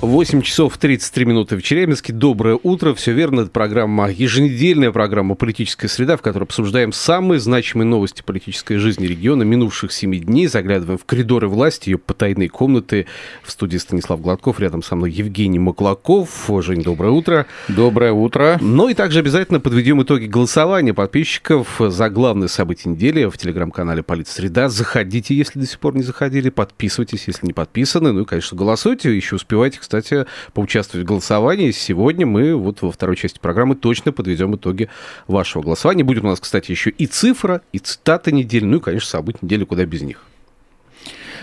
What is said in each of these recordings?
8 часов 33 минуты в Челябинске. Доброе утро. Все верно. Это программа, еженедельная программа «Политическая среда», в которой обсуждаем самые значимые новости политической жизни региона минувших 7 дней. Заглядываем в коридоры власти, ее потайные комнаты. В студии Станислав Гладков, рядом со мной Евгений Маклаков. Жень, доброе утро. Доброе утро. Ну и также обязательно подведем итоги голосования подписчиков за главные события недели в телеграм-канале «Политсреда». Заходите, если до сих пор не заходили, подписывайтесь, если не подписаны. Ну и, конечно, голосуйте, еще успевайте, кстати, поучаствовать в голосовании. Сегодня мы вот во второй части программы точно подведем итоги вашего голосования. Будет у нас, кстати, еще и цифра, и цитата недели, ну и, конечно, события недели, куда без них.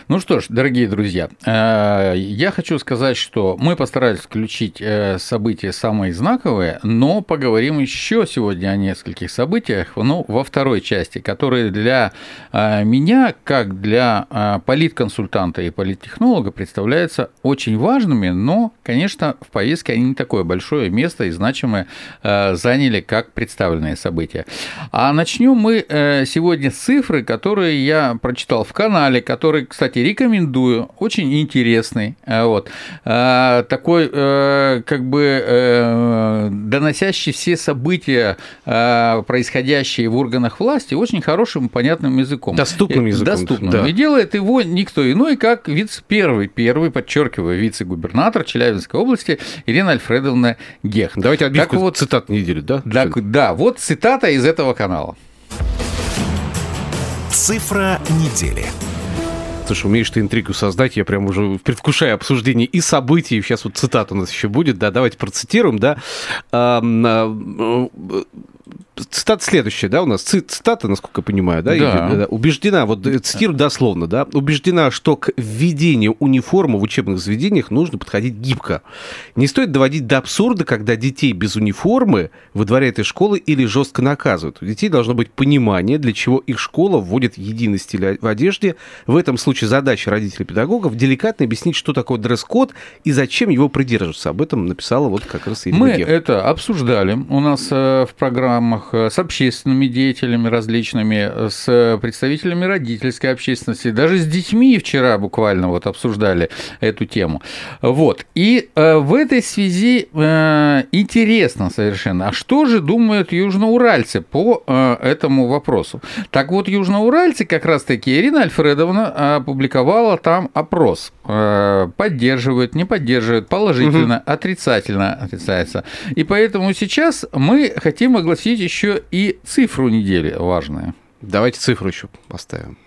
Ну что ж, дорогие друзья, э, я хочу сказать, что мы постарались включить э, события самые знаковые, но поговорим еще сегодня о нескольких событиях, ну, во второй части, которые для э, меня, как для политконсультанта и политтехнолога, представляются очень важными, но, конечно, в повестке они не такое большое место и значимое заняли, как представленные события. А начнем мы сегодня с цифры, которые я прочитал в канале, который, кстати, кстати, рекомендую, очень интересный, э, вот, э, такой, э, как бы, доносящий все события, происходящие в органах власти, очень хорошим, понятным языком. Доступным языком. Доступным. Да. И делает его никто иной, как вице первый, первый, подчеркиваю, вице-губернатор Челябинской области Ирина Альфредовна Гех. Давайте отбивку вот, цитат недели, да? Да, да, вот цитата из этого канала. Цифра недели. Слушай, умеешь ты интригу создать, я прям уже предвкушаю обсуждение и событий, сейчас вот цитата у нас еще будет, да, давайте процитируем, да. Цитата следующая, да, у нас цитата, насколько я понимаю, да, да. убеждена, вот э, цитирую дословно, да, убеждена, что к введению униформы в учебных заведениях нужно подходить гибко. Не стоит доводить до абсурда, когда детей без униформы выдворяют из школы или жестко наказывают. У детей должно быть понимание, для чего их школа вводит единый стиль в одежде. В этом случае задача родителей педагогов деликатно объяснить, что такое дресс-код и зачем его придерживаться. Об этом написала вот как раз Ирина Мы Гех. это обсуждали у нас э, в программах форумах э, с общественными деятелями различными, э, с представителями родительской общественности, даже с детьми вчера буквально вот обсуждали эту тему. Вот. И э, в этой связи интересно совершенно, а что же думают южноуральцы по этому вопросу? Так вот, южноуральцы как раз-таки Ирина Альфредовна опубликовала там опрос. Поддерживают, не поддерживают, положительно, угу. отрицательно отрицается. И поэтому сейчас мы хотим огласить еще еще и цифру недели важная. Давайте цифру еще поставим.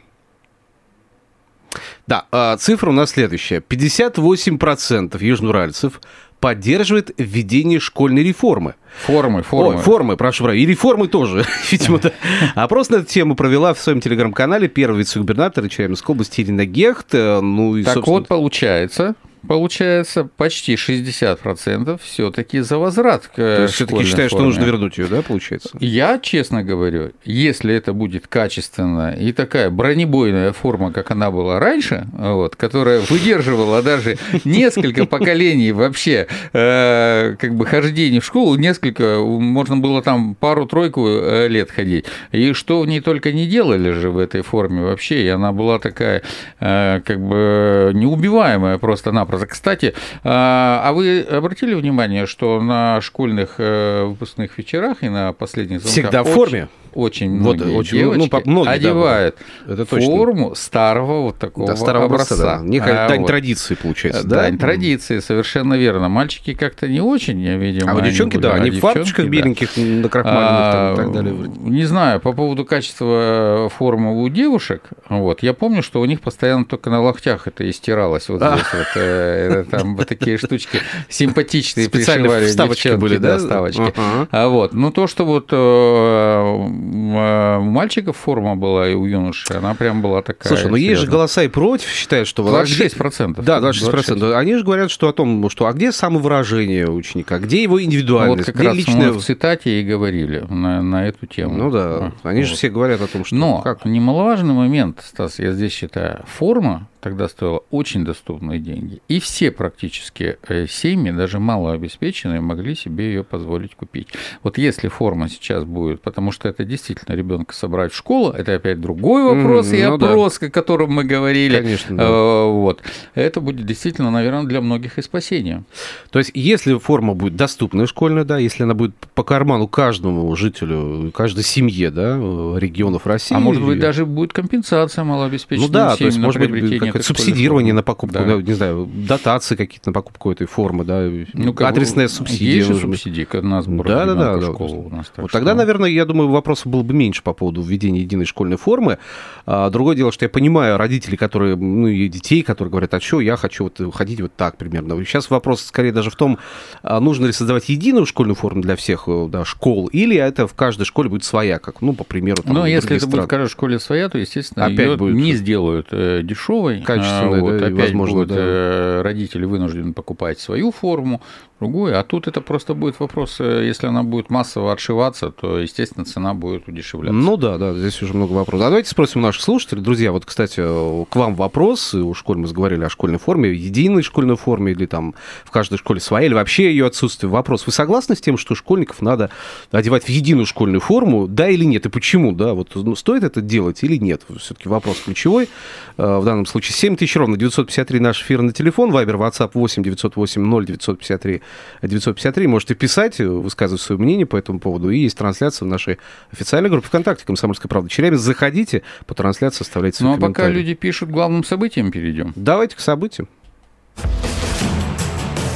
Да, а, цифра у нас следующая. 58% южноуральцев поддерживает введение школьной реформы. Формы, формы. Ой, формы, прошу прощения. И реформы тоже, видимо. Да. Опрос на эту тему провела в своем телеграм-канале первый вице-губернатор Челябинской области Ирина Гехт. Ну, и, так собственно... вот, получается, получается, почти 60% все-таки за возврат к То есть все-таки считаешь, форме. что нужно вернуть ее, да, получается? Я, честно говорю, если это будет качественно и такая бронебойная форма, как она была раньше, вот, которая выдерживала даже несколько поколений вообще э, как бы хождения в школу, несколько, можно было там пару-тройку э, лет ходить, и что в ней только не делали же в этой форме вообще, и она была такая э, как бы неубиваемая просто-напросто образа. Кстати, а, а вы обратили внимание, что на школьных э, выпускных вечерах и на последних звонках Всегда в форме? очень многие вот, очень, ну, девочки ну, многие, одевают да, это форму старого вот такого да, старого образца. образца да. Некая а, дань вот. традиции получается. Да, дань традиции, совершенно верно. Мальчики как-то не очень, я видимо. А вот девчонки, да, они в фарточках да. беленьких, накрахмаленных а, там, и так далее. Не знаю, по поводу качества формы у девушек, вот, я помню, что у них постоянно только на локтях это истиралось. Вот здесь вот, э, там вот такие штучки симпатичные пришивали вставочки были, да, ставочки. А вот, ну то, что вот э, у мальчиков форма была и у юношей, она прям была такая. Слушай, ну есть же голоса и против, считают, что... 26%. Да, 26%. 26%. Они же говорят, что о том, что а где самовыражение ученика, где его индивидуальность, вот как где раз личное... мы в цитате и говорили на, на эту тему. Ну да, а, они вот. же все говорят о том, что... Но как? немаловажный момент, Стас, я здесь считаю, форма тогда стоила очень доступные деньги. И все практически э, семьи, даже малообеспеченные, могли себе ее позволить купить. Вот если форма сейчас будет, потому что это действительно ребенка собрать в школу, это опять другой вопрос mm, и ну опрос, да. о котором мы говорили. Конечно, да. Э, вот. Это будет действительно, наверное, для многих и спасение. То есть, если форма будет доступная школьная, да, если она будет по карману каждому жителю, каждой семье, да, регионов России. А может быть, даже будет компенсация малообеспеченным ну, да, то есть, может быть, какое-то субсидирование на покупку, да. не знаю, дотации какие-то на покупку этой формы, да, ну, адресная субсидия. Есть же субсидии на сбор да, да, да, да. У нас, вот тогда, наверное, я думаю, вопросов было бы меньше по поводу введения единой школьной формы. А, другое дело, что я понимаю родителей, которые, ну, и детей, которые говорят, а что, я хочу вот ходить вот так примерно. Сейчас вопрос скорее даже в том, а нужно ли создавать единую школьную форму для всех э, да, школ, или это в каждой школе будет своя, как, ну, по примеру, там, Ну, если это стран. будет в каждой школе своя, то, естественно, Опять будет... не сделают э, дешевой, качественной, вот, да, опять возможно, будут да. Э, родители вынуждены покупать свою форму, другую, а тут это просто будет вопрос, э, если она будет массово отшиваться, то, естественно, цена будет удешевляться. Ну да, да, здесь уже много вопросов. А давайте спросим наших слушателей. Друзья, вот, кстати, к вам вопрос. У школы мы заговорили о школьной форме, единой школьной форме, или там в каждой школе своя, или вообще ее отсутствие. Вопрос. Вы согласны с тем, что школьников надо одевать в единую школьную форму, да или нет? И почему, да? Вот ну, стоит это делать или нет? Все-таки вопрос ключевой. Э, в данном случае 7 тысяч ровно 953 наш эфирный телефон, Вайбер, WhatsApp 8 908 0 953 953. Можете писать, высказывать свое мнение по этому поводу. И есть трансляция в нашей официальной группе ВКонтакте «Комсомольская правда». Челябинск, заходите, по трансляции оставляйте свои Ну, а пока люди пишут, главным событиям перейдем. Давайте к событиям.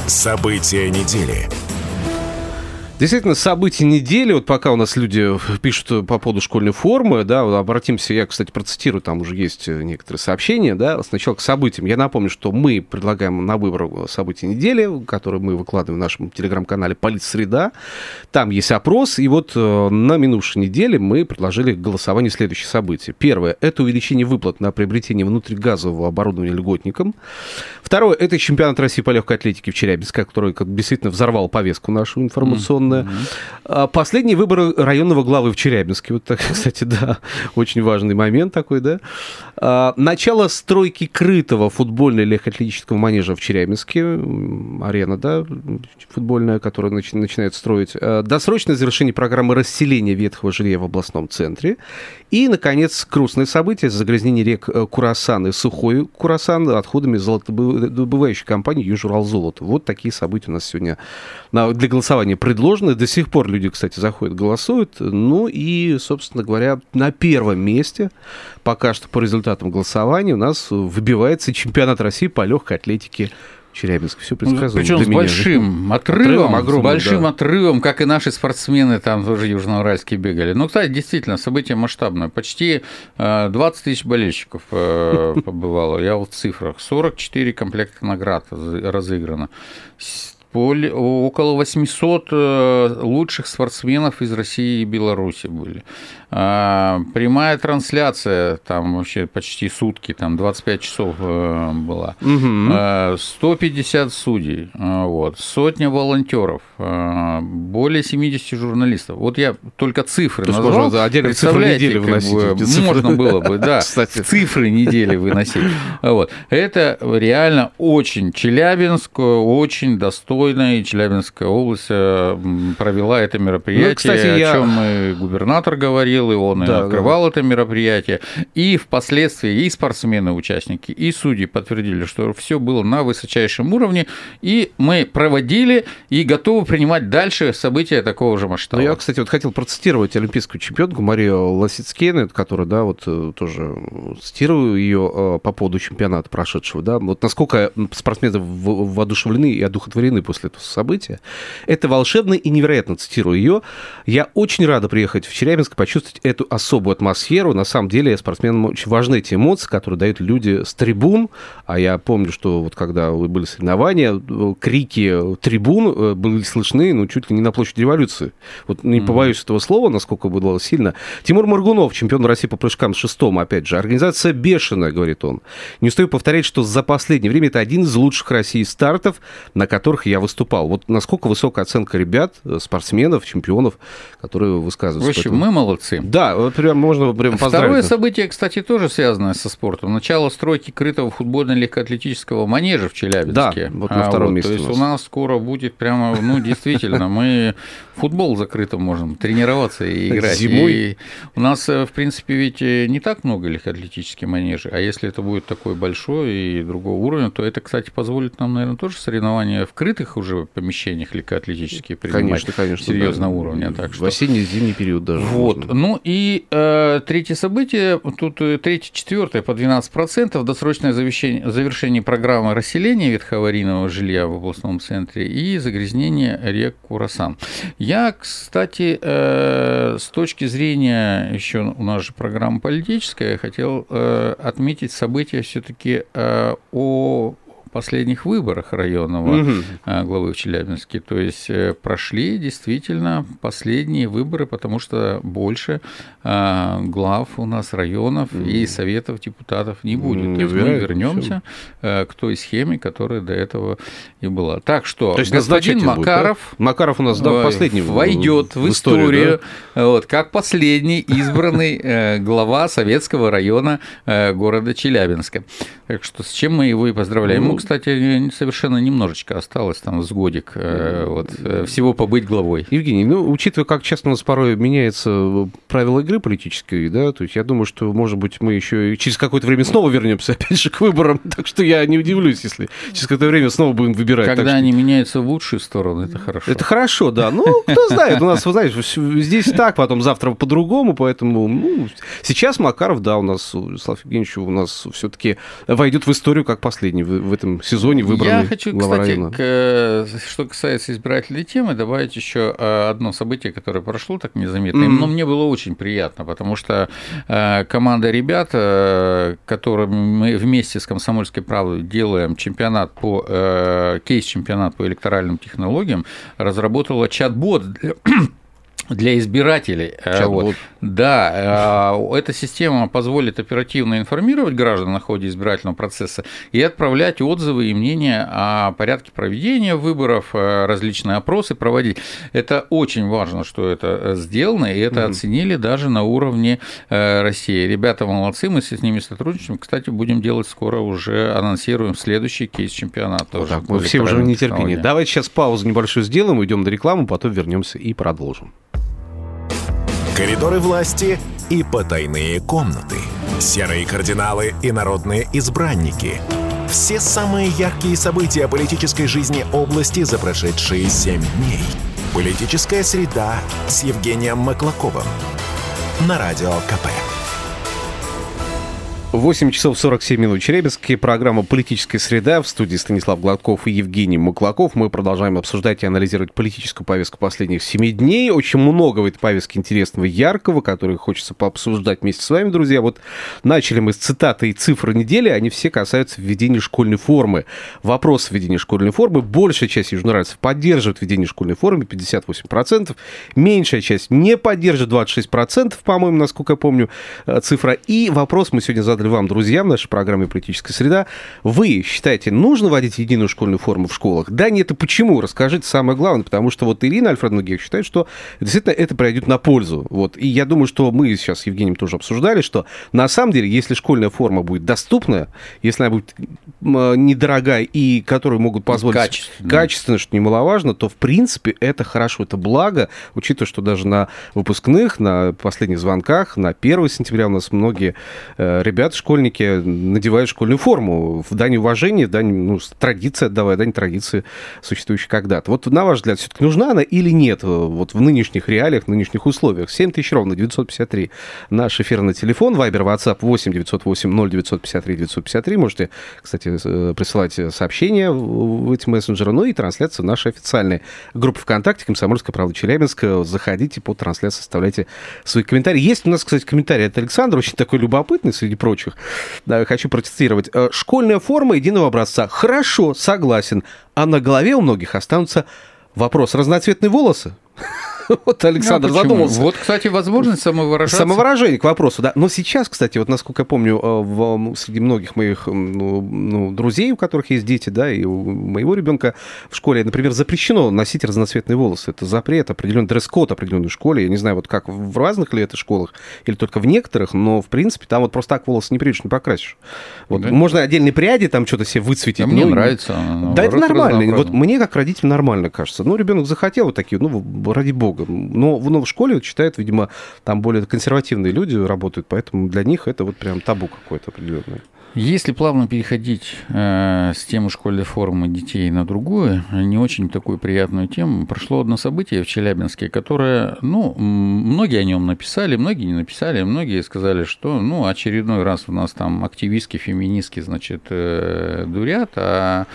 События недели. Действительно, события недели, вот пока у нас люди пишут по поводу школьной формы, да, обратимся, я, кстати, процитирую, там уже есть некоторые сообщения, да, сначала к событиям. Я напомню, что мы предлагаем на выбор события недели, которые мы выкладываем в нашем телеграм-канале «Политсреда». Там есть опрос, и вот э, на минувшей неделе мы предложили голосование следующие события. Первое – это увеличение выплат на приобретение внутригазового оборудования льготникам. Второе – это чемпионат России по легкой атлетике в Челябинске, который действительно взорвал повестку нашу информационную. Mm-hmm. Последние выборы районного главы в Челябинске. Вот так, кстати, да, очень важный момент такой, да. А, начало стройки крытого футбольного легкоатлетического манежа в Челябинске. Арена, да, футбольная, которая начинает строить. А, досрочное завершение программы расселения ветхого жилья в областном центре. И, наконец, грустное событие. Загрязнение рек э, Курасан и Сухой Курасан отходами золотодобывающей компании Южуралзолото. Вот такие события у нас сегодня для голосования предложены. До сих пор люди, кстати, заходят, голосуют. Ну и, собственно говоря, на первом месте пока что по результатам голосования у нас выбивается чемпионат России по легкой атлетике Челябинск. Все предсказуемо. Причем с меня. большим отрывом, отрывом с большим да. отрывом, как и наши спортсмены там тоже южноуральские бегали. Ну, кстати, действительно, событие масштабное. Почти 20 э, тысяч болельщиков э, побывало. Я вот в цифрах. 44 комплекта наград разыграно около 800 э, лучших спортсменов из России и Беларуси были. А, прямая трансляция, там вообще почти сутки, там 25 часов э, была. Угу. 150 судей, э, вот, сотня волонтеров, более 70 журналистов. Вот я только цифры То назвал. Можно отдельно цифры недели выносить. Бы, можно было бы, да, цифры недели выносить. Вот. Это реально очень Челябинск, очень достойно, и Челябинская область провела это мероприятие, ну, кстати, о я... чем и губернатор говорил, говорил, и он да, и открывал да. это мероприятие. И впоследствии и спортсмены, участники, и судьи подтвердили, что все было на высочайшем уровне, и мы проводили и готовы принимать дальше события такого же масштаба. Ну, я, кстати, вот хотел процитировать олимпийскую чемпионку Марию Лосицкейн, которая, да, вот э, тоже цитирую ее э, по поводу чемпионата прошедшего, да, вот насколько спортсмены воодушевлены и одухотворены после этого события. Это волшебно и невероятно, цитирую ее. Я очень рада приехать в Челябинск, почувствовать эту особую атмосферу. На самом деле спортсменам очень важны эти эмоции, которые дают люди с трибун. А я помню, что вот когда были соревнования, крики трибун э, были слышны, ну, чуть ли не на площади революции. Вот не побоюсь этого слова, насколько было сильно. Тимур Маргунов, чемпион России по прыжкам шестом, опять же. Организация бешеная, говорит он. Не устаю повторять, что за последнее время это один из лучших России стартов, на которых я выступал. Вот насколько высокая оценка ребят, э, спортсменов, чемпионов, которые высказываются. В общем, мы молодцы. Да, вот прям можно прям поздравить. Второе событие, кстати, тоже связанное со спортом. Начало стройки крытого футбольно-легкоатлетического манежа в Челябинске. Да, вот на втором а, вот, месте. То есть у нас. у нас скоро будет прямо, ну, действительно, мы футбол закрыто можем тренироваться и играть. Зимой. И у нас, э, в принципе, ведь э, не так много легкоатлетических манежей, а если это будет такой большой и другого уровня, то это, кстати, позволит нам, наверное, тоже соревнования в крытых уже помещениях легкоатлетические принимать конечно, конечно, серьезного да. уровня. Так что... В осенне-зимний период даже. Вот. Можно. Ну и э, третье событие, тут э, третье, четвертое по 12%, досрочное завершение, завершение программы расселения ветхоаварийного жилья в областном центре и загрязнение рек Курасан. Я, кстати, э, с точки зрения еще у нас же программа политическая, хотел э, отметить события все-таки э, о последних выборах районного угу. главы в Челябинске. То есть э, прошли действительно последние выборы, потому что больше а, глав у нас районов угу. и советов депутатов не будет. Не То есть мы вернемся все. к той схеме, которая до этого и была. Так что То есть господин Макаров, будет, да? Макаров у нас да, последний войдет в, в историю, да? вот, как последний избранный э, глава советского района города Челябинска. Так что с чем мы его и поздравляем. Ну, кстати, совершенно немножечко осталось, там, с годик, э, вот, э, всего побыть главой. Евгений, ну, учитывая, как часто у нас порой меняется правила игры политической, да, то есть я думаю, что, может быть, мы еще через какое-то время снова вернемся, опять же, к выборам, так что я не удивлюсь, если через какое-то время снова будем выбирать. Когда так, они что... меняются в лучшую сторону, это хорошо. Это хорошо, да, ну, кто знает, у нас, вы знаете, здесь так, потом завтра по-другому, поэтому, ну, сейчас Макаров, да, у нас, Слава Евгеньевич, у нас все-таки войдет в историю как последний в, в этом сезоне выбранный Я хочу, кстати, к, что касается избирательной темы, добавить еще э, одно событие, которое прошло так незаметно. Mm-hmm. Но мне было очень приятно, потому что э, команда ребят, э, которыми мы вместе с «Комсомольской правдой» делаем чемпионат по, кейс-чемпионат по электоральным технологиям, разработала чат-бот для избирателей. Э, вот. Да, э, эта система позволит оперативно информировать граждан на ходе избирательного процесса и отправлять отзывы и мнения о порядке проведения выборов, э, различные опросы проводить. Это очень важно, что это сделано, и это mm оценили даже на уровне России. Ребята молодцы, мы с ними сотрудничаем. Кстати, будем делать скоро уже, анонсируем следующий кейс-чемпионат. Вот так, мы все уже в нетерпении. Давайте сейчас паузу небольшую сделаем, уйдем на рекламу, потом вернемся и продолжим. Коридоры власти и потайные комнаты. Серые кардиналы и народные избранники. Все самые яркие события политической жизни области за прошедшие семь дней. Политическая среда с Евгением Маклаковым. На Радио КП. 8 часов 47 минут Челябинске. Программа «Политическая среда». В студии Станислав Гладков и Евгений Маклаков. Мы продолжаем обсуждать и анализировать политическую повестку последних семи дней. Очень много в этой повестке интересного, яркого, который хочется пообсуждать вместе с вами, друзья. Вот начали мы с цитаты и цифры недели. Они все касаются введения школьной формы. Вопрос введения школьной формы. Большая часть южнорадцев поддерживает введение школьной формы, 58%. Меньшая часть не поддерживает, 26%, по-моему, насколько я помню, э, цифра. И вопрос мы сегодня задали задали вам, друзья, в нашей программе «Политическая среда». Вы считаете, нужно вводить единую школьную форму в школах? Да, нет, и почему? Расскажите самое главное, потому что вот Ирина Альфредовна Гех считает, что действительно это пройдет на пользу. Вот. И я думаю, что мы сейчас с Евгением тоже обсуждали, что на самом деле, если школьная форма будет доступная, если она будет недорогая и которую могут позволить качественно, качественно что немаловажно, то в принципе это хорошо, это благо, учитывая, что даже на выпускных, на последних звонках, на 1 сентября у нас многие э, ребята ребята, школьники, надевают школьную форму в дань уважения, в дань ну, традиции отдавая, дань традиции, существующей когда-то. Вот на ваш взгляд, все-таки нужна она или нет вот в нынешних реалиях, в нынешних условиях? 7 тысяч ровно, 953 наш эфирный телефон, Вайбер, WhatsApp 8 908 0953 953. Можете, кстати, э, присылать сообщения в эти мессенджеры, ну и трансляция нашей официальной группе ВКонтакте «Комсомольская правда Челябинск». Заходите под трансляцию, оставляйте свои комментарии. Есть у нас, кстати, комментарий от Александра, очень такой любопытный среди прочих. Да, хочу процитировать. «Э, «Школьная форма единого образца. Хорошо, согласен. А на голове у многих останутся вопрос. Разноцветные волосы? Вот Александр ну, задумался. Вот, кстати, возможность самовыражаться. Самовыражение, к вопросу, да. Но сейчас, кстати, вот насколько я помню, э, в, среди многих моих ну, ну, друзей, у которых есть дети, да, и у моего ребенка в школе, например, запрещено носить разноцветные волосы. Это запрет, определенный дресс-код определенной школе. Я не знаю, вот как в разных ли это школах или только в некоторых, но, в принципе, там вот просто так волосы не придешь, не покрасишь. Вот, да? Можно отдельные пряди там что-то себе выцветить. А мне ну, нравится. Да, это нормально. Вот мне, как родитель, нормально кажется. Ну, ребенок захотел вот такие, ну, ради бога много. Но, но в школе читают, видимо, там более консервативные люди работают, поэтому для них это вот прям табу какой-то определенный. Если плавно переходить э, с темы школьной формы детей на другую, не очень такую приятную тему, прошло одно событие в Челябинске, которое, ну, многие о нем написали, многие не написали, многие сказали, что, ну, очередной раз у нас там активистки, феминистки, значит, э, дурят, а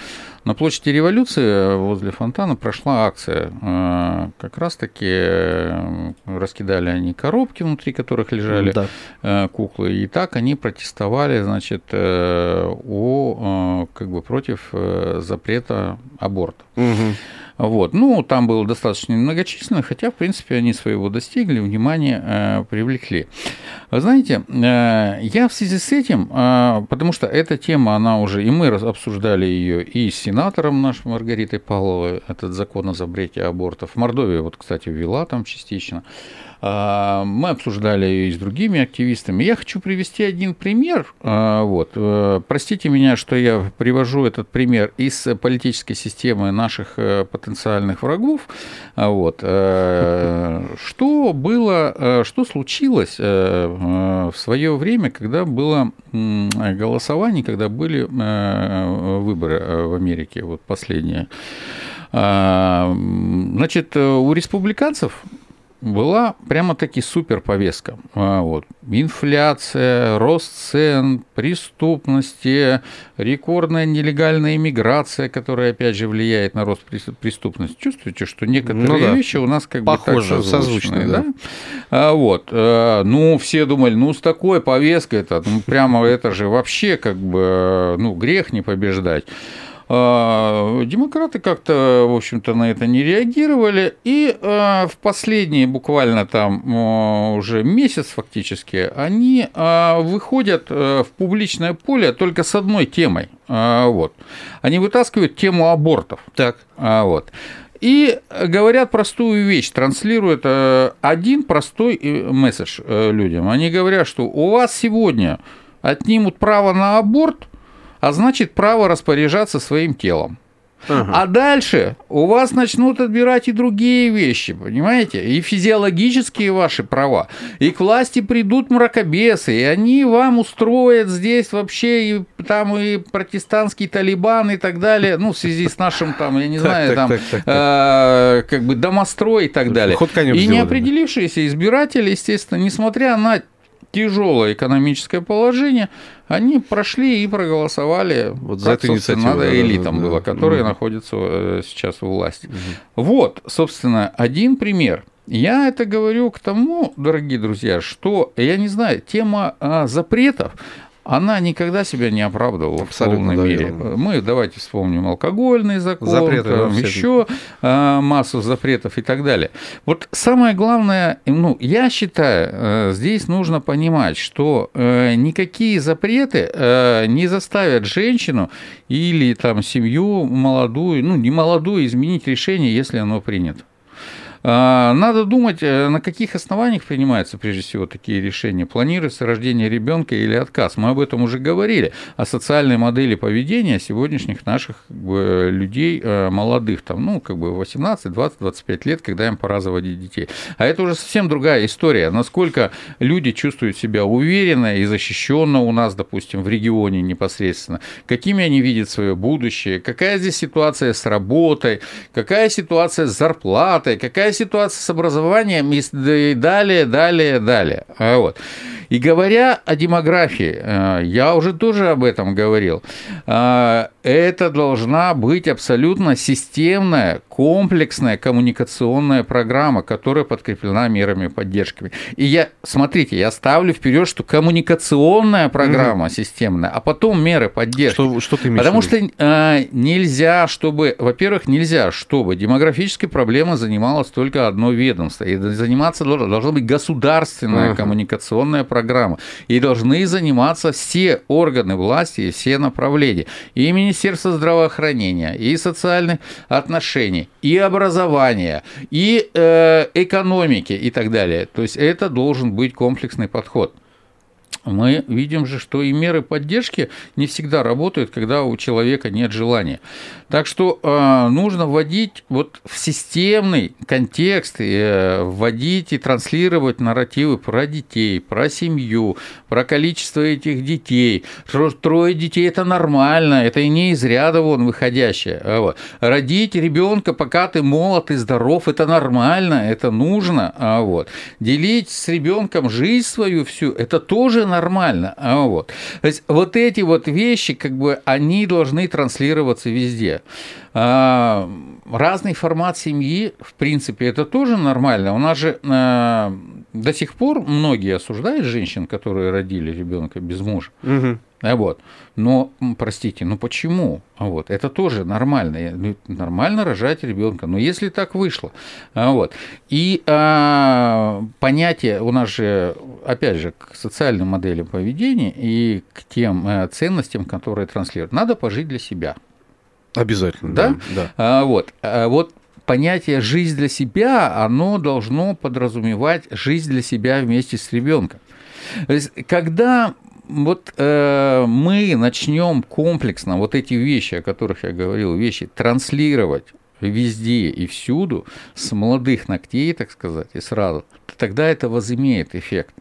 на площади революции э, возле фонтана прошла акция. Э, как раз-таки э, раскидали они коробки, внутри которых лежали да. куклы. И так они протестовали, значит, о, как бы против запрета аборта. Угу. Вот. Ну, там было достаточно многочисленно, хотя, в принципе, они своего достигли, внимание э, привлекли. Знаете, э, я в связи с этим, э, потому что эта тема, она уже, и мы обсуждали ее и с сенатором нашим Маргаритой Павловой, этот закон о запрете абортов. Мордовия, вот, кстати, ввела там частично. А, мы обсуждали ее и с другими активистами. Я хочу привести один пример. А, вот. Э, простите меня, что я привожу этот пример из политической системы наших э, потенциальных врагов. А, вот. Э, что было, что случилось в свое время, когда было голосование, когда были выборы в Америке, вот последние. Значит, у республиканцев была прямо-таки супер повестка. А, вот. Инфляция, рост цен, преступности, рекордная нелегальная иммиграция, которая, опять же, влияет на рост преступности. Чувствуете, что некоторые ну, да. вещи у нас как Похоже, бы так созвучные, да? да? А, вот. А, ну, все думали, ну, с такой повесткой это, ну, прямо это же вообще как бы, ну, грех не побеждать. А, демократы как-то, в общем-то, на это не реагировали, и а, в последние буквально там а, уже месяц фактически они выходят в публичное поле только с одной темой. Вот. Они вытаскивают тему абортов. Так. Вот. И говорят простую вещь, транслируют один простой э, месседж э, людям. Они говорят, что у вас сегодня отнимут право на аборт – а значит право распоряжаться своим телом. Ага. А дальше у вас начнут отбирать и другие вещи, понимаете? И физиологические ваши права. И к власти придут мракобесы, и они вам устроят здесь вообще и там и протестантский талибан и так далее, ну, в связи с нашим там, я не знаю, там, э, как бы домострой и так далее. И неопределившиеся избиратели, естественно, несмотря на тяжелое экономическое положение, они прошли и проголосовали, вот за эту инициативу, надо элитам да, было, которые угу. находятся э, сейчас у власти. Угу. Вот, собственно, один пример. Я это говорю к тому, дорогие друзья, что, я не знаю, тема а, запретов, она никогда себя не оправдывала Абсолютно, в полной мере. Мы давайте вспомним алкогольный закон, Запреты, там, еще а, массу запретов и так далее. Вот самое главное, ну, я считаю, э, здесь нужно понимать, что э, никакие запреты э, не заставят женщину или там семью молодую, ну, не молодую изменить решение, если оно принято. А, надо думать, э, на каких основаниях принимаются прежде всего такие решения. Планируется рождение ребенка или отказ. Мы об этом уже говорили. О социальной модели поведения сегодняшних наших как бы, людей э, молодых, там, ну, как бы 18, 20, 25 лет, когда им пора заводить детей. А это уже совсем другая история. Насколько люди чувствуют себя уверенно и защищенно у нас, допустим, в регионе непосредственно, какими они видят свое будущее, какая здесь ситуация с работой, какая ситуация с зарплатой, какая ситуация с образованием и далее, далее, далее. А вот. И говоря о демографии, э, я уже тоже об этом говорил, э, это должна быть абсолютно системная, комплексная коммуникационная программа, которая подкреплена мерами поддержки. И я, смотрите, я ставлю вперед, что коммуникационная программа угу. системная, а потом меры поддержки. Что, что ты имеешь Потому что э, нельзя, чтобы, во-первых, нельзя, чтобы демографической проблемой занималось только одно ведомство. И заниматься должна, быть государственная угу. коммуникационная программа. И должны заниматься все органы власти и все направления. И Министерство здравоохранения, и социальных отношений, и образования, и э, экономики и так далее. То есть это должен быть комплексный подход мы видим же, что и меры поддержки не всегда работают, когда у человека нет желания. Так что э, нужно вводить вот в системный контекст, э, вводить и транслировать нарративы про детей, про семью, про количество этих детей. Трое детей – это нормально, это и не из ряда вон выходящее. А вот. Родить ребенка, пока ты молод и здоров – это нормально, это нужно. А вот. Делить с ребенком жизнь свою всю – это тоже нормально нормально. А вот. То есть вот эти вот вещи, как бы, они должны транслироваться везде. А, разный формат семьи, в принципе, это тоже нормально. У нас же а, до сих пор многие осуждают женщин, которые родили ребенка без мужа. Угу. Вот. Но, простите, ну почему? Вот. Это тоже нормально. Ну, нормально рожать ребенка. Но если так вышло. Вот. И а, понятие у нас же, опять же, к социальным моделям поведения и к тем а, ценностям, которые транслируют, надо пожить для себя. Обязательно. Да? да. да. А, вот. А, вот понятие жизнь для себя, оно должно подразумевать жизнь для себя вместе с ребенком. Когда вот э, мы начнем комплексно вот эти вещи, о которых я говорил, вещи транслировать везде и всюду, с молодых ногтей, так сказать, и сразу, тогда это возымеет эффект.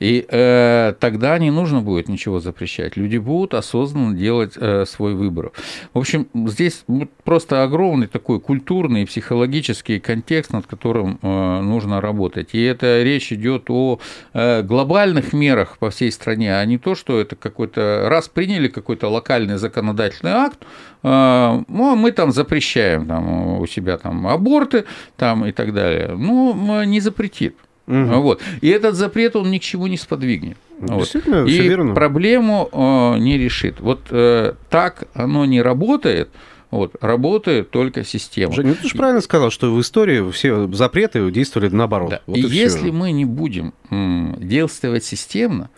И э, тогда не нужно будет ничего запрещать. Люди будут осознанно делать э, свой выбор. В общем, здесь просто огромный такой культурный и психологический контекст, над которым э, нужно работать. И это речь идет о э, глобальных мерах по всей стране, а не то, что это какой-то раз приняли какой-то локальный законодательный акт, э, ну, мы там запрещаем там, у себя там аборты там, и так далее. Ну, не запретит. Угу. Вот. И этот запрет, он ни к чему не сподвигнет. Действительно, вот. И верно. проблему э, не решит. Вот э, так оно не работает. Вот, работает только система. Женя, ну ты же правильно сказал, что в истории все запреты действовали наоборот. Да. Вот и, и если мы не будем действовать системно,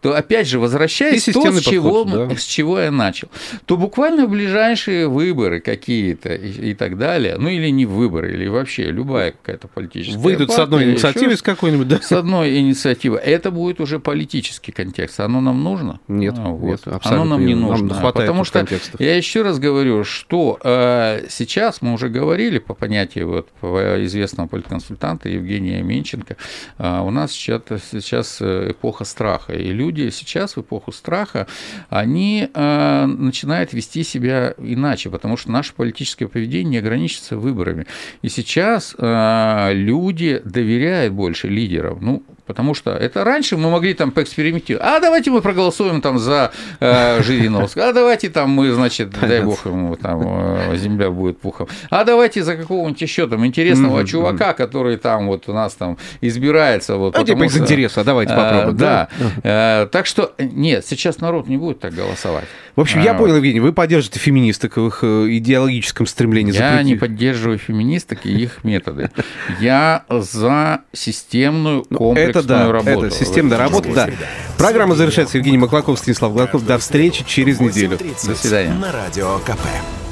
то опять же, возвращаясь то, с чего, подход, да. с чего я начал, то буквально ближайшие выборы какие-то и, и так далее, ну или не выборы, или вообще любая какая-то политическая Выйдут партия, с одной инициативой с какой-нибудь, да? С одной инициативой. Это будет уже политический контекст. Оно нам нужно? Нет, а, вот. нет абсолютно. Оно нам не нужно. Нам хватает потому что контекстов. я еще раз говорю, что э, сейчас мы уже говорили по понятию вот, известного политконсультанта Евгения Менченко, э, у нас сейчас, сейчас эпоха страха, и люди люди сейчас в эпоху страха, они э, начинают вести себя иначе, потому что наше политическое поведение не ограничится выборами. И сейчас э, люди доверяют больше лидерам. Ну, Потому что это раньше мы могли там поэкспериментировать. А давайте мы проголосуем там за э, Жириновского. А давайте там мы, значит, дай бог ему там э, земля будет пухом. А давайте за какого-нибудь еще там интересного mm-hmm. чувака, который там вот у нас там избирается. Вот, а типа из интереса, давайте э, попробуем. Да. да. Э, так что нет, сейчас народ не будет так голосовать. В общем, я а, понял, Евгений, вы поддерживаете феминисток в их э, идеологическом стремлении Я запретить. не поддерживаю феминисток и их методы. Я за системную комплексную это да, работу. Это системная работа, да. Программа завершается. Евгений Маклаков, Станислав Гладков. До встречи через неделю. До свидания. На радио КП.